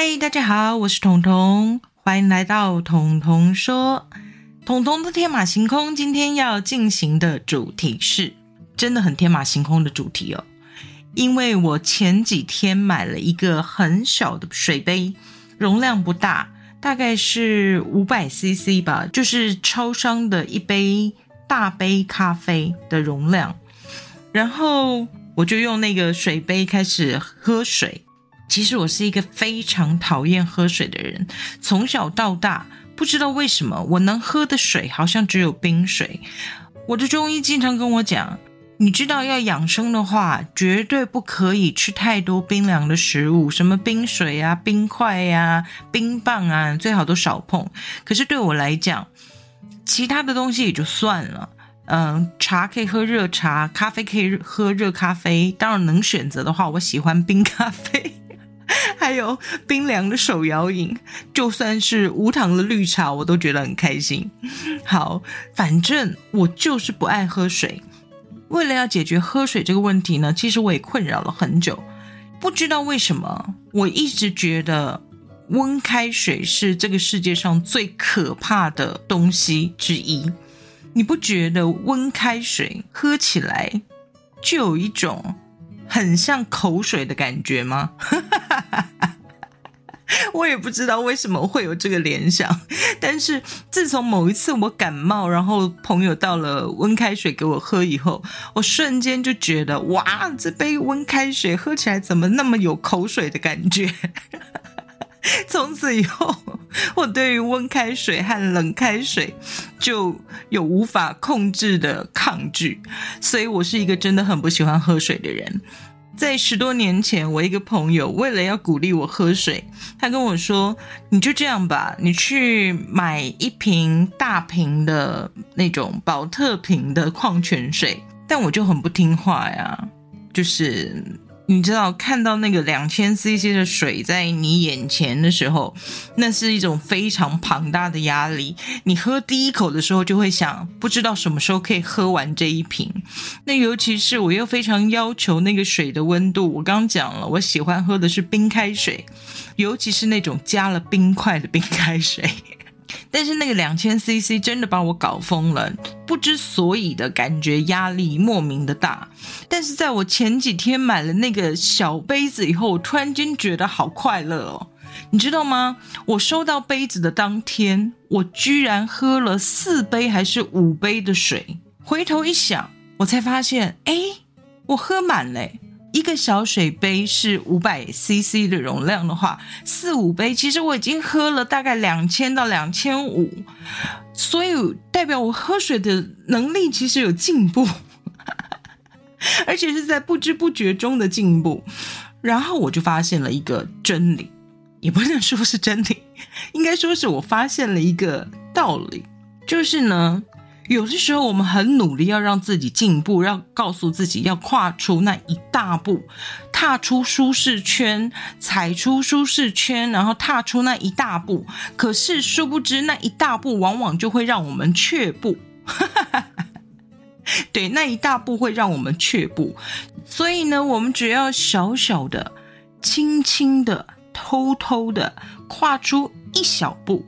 嗨，大家好，我是彤彤，欢迎来到彤彤说。彤彤的天马行空，今天要进行的主题是真的很天马行空的主题哦。因为我前几天买了一个很小的水杯，容量不大，大概是五百 CC 吧，就是超商的一杯大杯咖啡的容量。然后我就用那个水杯开始喝水。其实我是一个非常讨厌喝水的人，从小到大不知道为什么我能喝的水好像只有冰水。我的中医经常跟我讲，你知道要养生的话，绝对不可以吃太多冰凉的食物，什么冰水啊、冰块呀、冰棒啊，最好都少碰。可是对我来讲，其他的东西也就算了，嗯，茶可以喝热茶，咖啡可以喝热咖啡，当然能选择的话，我喜欢冰咖啡。还有冰凉的手摇饮，就算是无糖的绿茶，我都觉得很开心。好，反正我就是不爱喝水。为了要解决喝水这个问题呢，其实我也困扰了很久。不知道为什么，我一直觉得温开水是这个世界上最可怕的东西之一。你不觉得温开水喝起来就有一种？很像口水的感觉吗？我也不知道为什么会有这个联想，但是自从某一次我感冒，然后朋友倒了温开水给我喝以后，我瞬间就觉得，哇，这杯温开水喝起来怎么那么有口水的感觉？从此以后，我对于温开水和冷开水就有无法控制的抗拒，所以我是一个真的很不喜欢喝水的人。在十多年前，我一个朋友为了要鼓励我喝水，他跟我说：“你就这样吧，你去买一瓶大瓶的那种宝特瓶的矿泉水。”但我就很不听话呀，就是。你知道看到那个两千 CC 的水在你眼前的时候，那是一种非常庞大的压力。你喝第一口的时候就会想，不知道什么时候可以喝完这一瓶。那尤其是我又非常要求那个水的温度。我刚讲了，我喜欢喝的是冰开水，尤其是那种加了冰块的冰开水。但是那个两千 CC 真的把我搞疯了，不知所以的感觉，压力莫名的大。但是在我前几天买了那个小杯子以后，我突然间觉得好快乐哦！你知道吗？我收到杯子的当天，我居然喝了四杯还是五杯的水。回头一想，我才发现，哎，我喝满嘞。一个小水杯是五百 CC 的容量的话，四五杯，其实我已经喝了大概两千到两千五，所以代表我喝水的能力其实有进步，而且是在不知不觉中的进步。然后我就发现了一个真理，也不能说是真理，应该说是我发现了一个道理，就是呢。有的时候，我们很努力要让自己进步，要告诉自己要跨出那一大步，踏出舒适圈，踩出舒适圈，然后踏出那一大步。可是，殊不知那一大步往往就会让我们却步。对，那一大步会让我们却步。所以呢，我们只要小小的、轻轻的、偷偷的跨出一小步，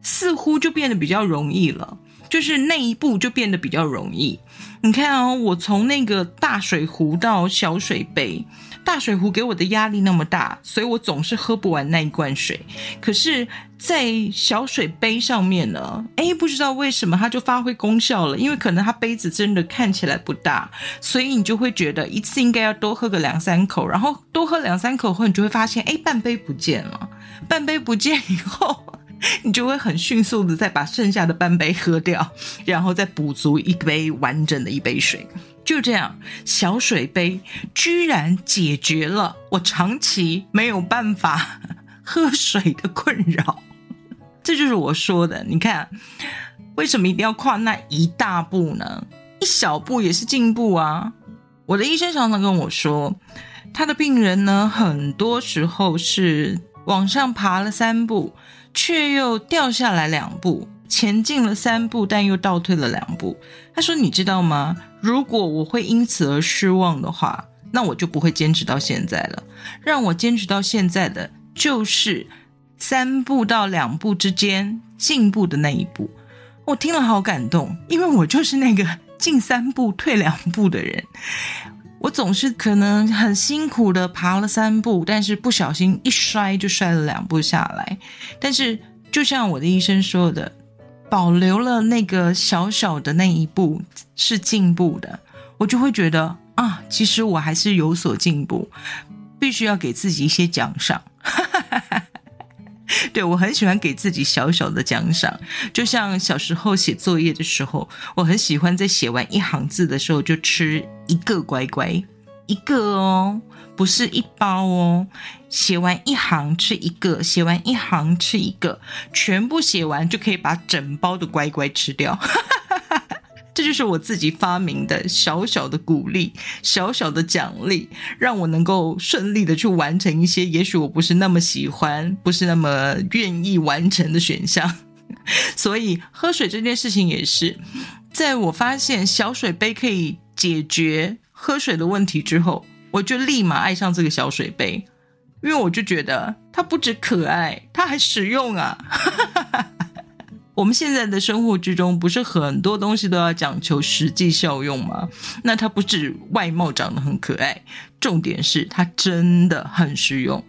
似乎就变得比较容易了。就是那一步就变得比较容易。你看哦，我从那个大水壶到小水杯，大水壶给我的压力那么大，所以我总是喝不完那一罐水。可是，在小水杯上面呢，哎，不知道为什么它就发挥功效了，因为可能它杯子真的看起来不大，所以你就会觉得一次应该要多喝个两三口，然后多喝两三口后，你就会发现，哎，半杯不见了，半杯不见以后。你就会很迅速的再把剩下的半杯喝掉，然后再补足一杯完整的一杯水。就这样，小水杯居然解决了我长期没有办法 喝水的困扰。这就是我说的，你看，为什么一定要跨那一大步呢？一小步也是进步啊！我的医生常常跟我说，他的病人呢，很多时候是往上爬了三步。却又掉下来两步，前进了三步，但又倒退了两步。他说：“你知道吗？如果我会因此而失望的话，那我就不会坚持到现在了。让我坚持到现在的，就是三步到两步之间进步的那一步。我听了好感动，因为我就是那个进三步退两步的人。我总是可能很辛苦的爬了三步，但是不小心一摔就摔了两步下来。但是就像我的医生说的，保留了那个小小的那一步是进步的，我就会觉得啊，其实我还是有所进步，必须要给自己一些奖赏。对我很喜欢给自己小小的奖赏，就像小时候写作业的时候，我很喜欢在写完一行字的时候就吃一个乖乖，一个哦，不是一包哦，写完一行吃一个，写完一行吃一个，全部写完就可以把整包的乖乖吃掉。这就是我自己发明的小小的鼓励，小小的奖励，让我能够顺利的去完成一些也许我不是那么喜欢、不是那么愿意完成的选项。所以喝水这件事情也是，在我发现小水杯可以解决喝水的问题之后，我就立马爱上这个小水杯，因为我就觉得它不止可爱，它还实用啊。我们现在的生活之中，不是很多东西都要讲求实际效用吗？那它不止外貌长得很可爱，重点是它真的很实用。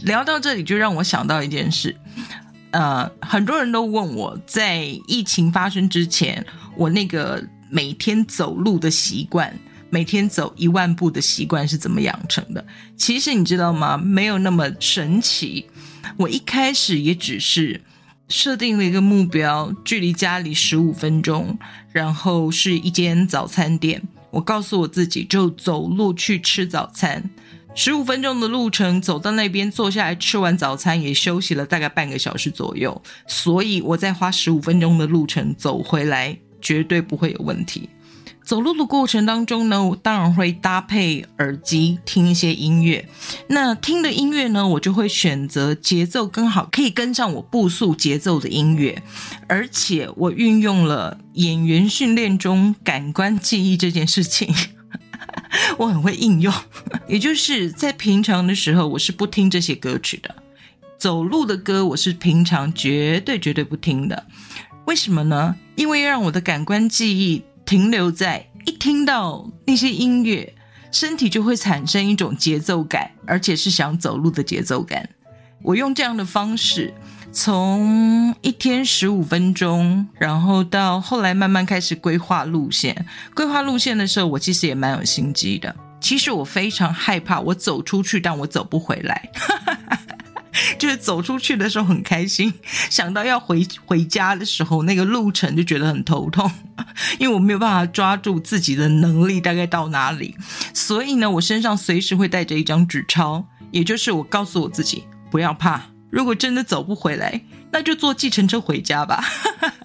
聊到这里，就让我想到一件事，呃，很多人都问我在疫情发生之前，我那个每天走路的习惯，每天走一万步的习惯是怎么养成的？其实你知道吗？没有那么神奇。我一开始也只是。设定了一个目标，距离家里十五分钟，然后是一间早餐店。我告诉我自己，就走路去吃早餐，十五分钟的路程，走到那边坐下来吃完早餐，也休息了大概半个小时左右。所以我再花十五分钟的路程走回来，绝对不会有问题。走路的过程当中呢，我当然会搭配耳机听一些音乐。那听的音乐呢，我就会选择节奏更好，可以跟上我步速节奏的音乐。而且我运用了演员训练中感官记忆这件事情，我很会应用。也就是在平常的时候，我是不听这些歌曲的。走路的歌，我是平常绝对绝对不听的。为什么呢？因为让我的感官记忆。停留在一听到那些音乐，身体就会产生一种节奏感，而且是想走路的节奏感。我用这样的方式，从一天十五分钟，然后到后来慢慢开始规划路线。规划路线的时候，我其实也蛮有心机的。其实我非常害怕，我走出去，但我走不回来。就是走出去的时候很开心，想到要回回家的时候，那个路程就觉得很头痛，因为我没有办法抓住自己的能力大概到哪里，所以呢，我身上随时会带着一张纸钞，也就是我告诉我自己不要怕，如果真的走不回来，那就坐计程车回家吧。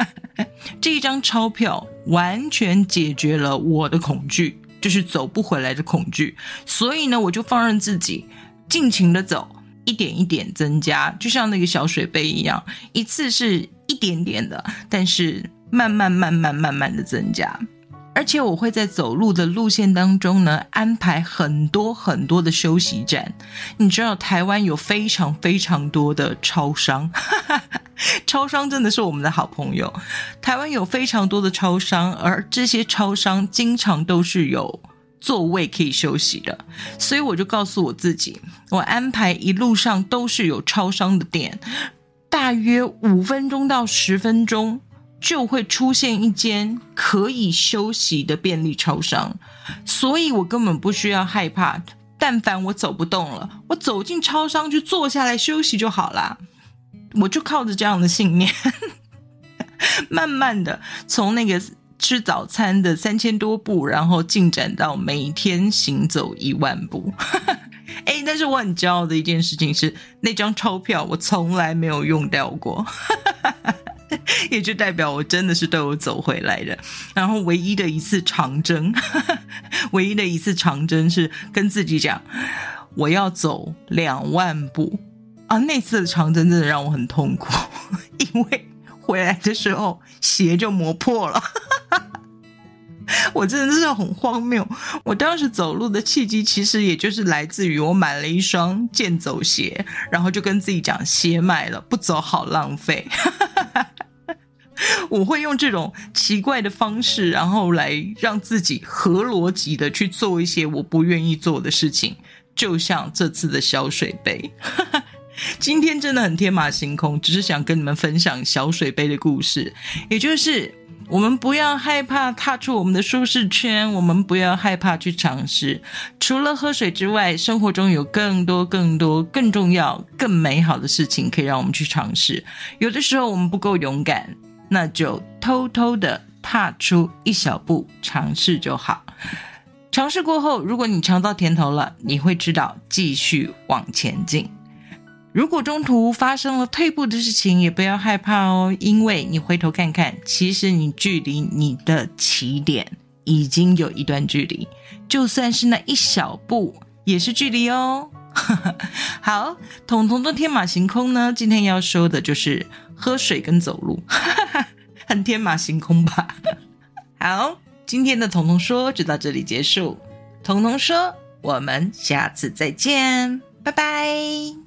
这一张钞票完全解决了我的恐惧，就是走不回来的恐惧，所以呢，我就放任自己尽情的走。一点一点增加，就像那个小水杯一样，一次是一点点的，但是慢慢慢慢慢慢的增加。而且我会在走路的路线当中呢，安排很多很多的休息站。你知道台湾有非常非常多的超商，超商真的是我们的好朋友。台湾有非常多的超商，而这些超商经常都是有。座位可以休息的，所以我就告诉我自己，我安排一路上都是有超商的店，大约五分钟到十分钟就会出现一间可以休息的便利超商，所以我根本不需要害怕。但凡我走不动了，我走进超商就坐下来休息就好啦。我就靠着这样的信念，慢慢的从那个。吃早餐的三千多步，然后进展到每天行走一万步。哎，但是我很骄傲的一件事情是，那张钞票我从来没有用掉过，也就代表我真的是都有走回来的。然后唯一的一次长征，唯一的一次长征是跟自己讲，我要走两万步啊！那次的长征真的让我很痛苦，因为回来的时候鞋就磨破了。我真的是很荒谬。我当时走路的契机，其实也就是来自于我买了一双健走鞋，然后就跟自己讲，鞋买了不走好浪费。我会用这种奇怪的方式，然后来让自己合逻辑的去做一些我不愿意做的事情，就像这次的小水杯。今天真的很天马行空，只是想跟你们分享小水杯的故事，也就是我们不要害怕踏出我们的舒适圈，我们不要害怕去尝试。除了喝水之外，生活中有更多、更多、更重要、更美好的事情可以让我们去尝试。有的时候我们不够勇敢，那就偷偷的踏出一小步，尝试就好。尝试过后，如果你尝到甜头了，你会知道继续往前进。如果中途发生了退步的事情，也不要害怕哦，因为你回头看看，其实你距离你的起点已经有一段距离，就算是那一小步，也是距离哦。好，彤彤的天马行空呢，今天要说的就是喝水跟走路，很天马行空吧？好，今天的彤彤说就到这里结束。彤彤说，我们下次再见，拜拜。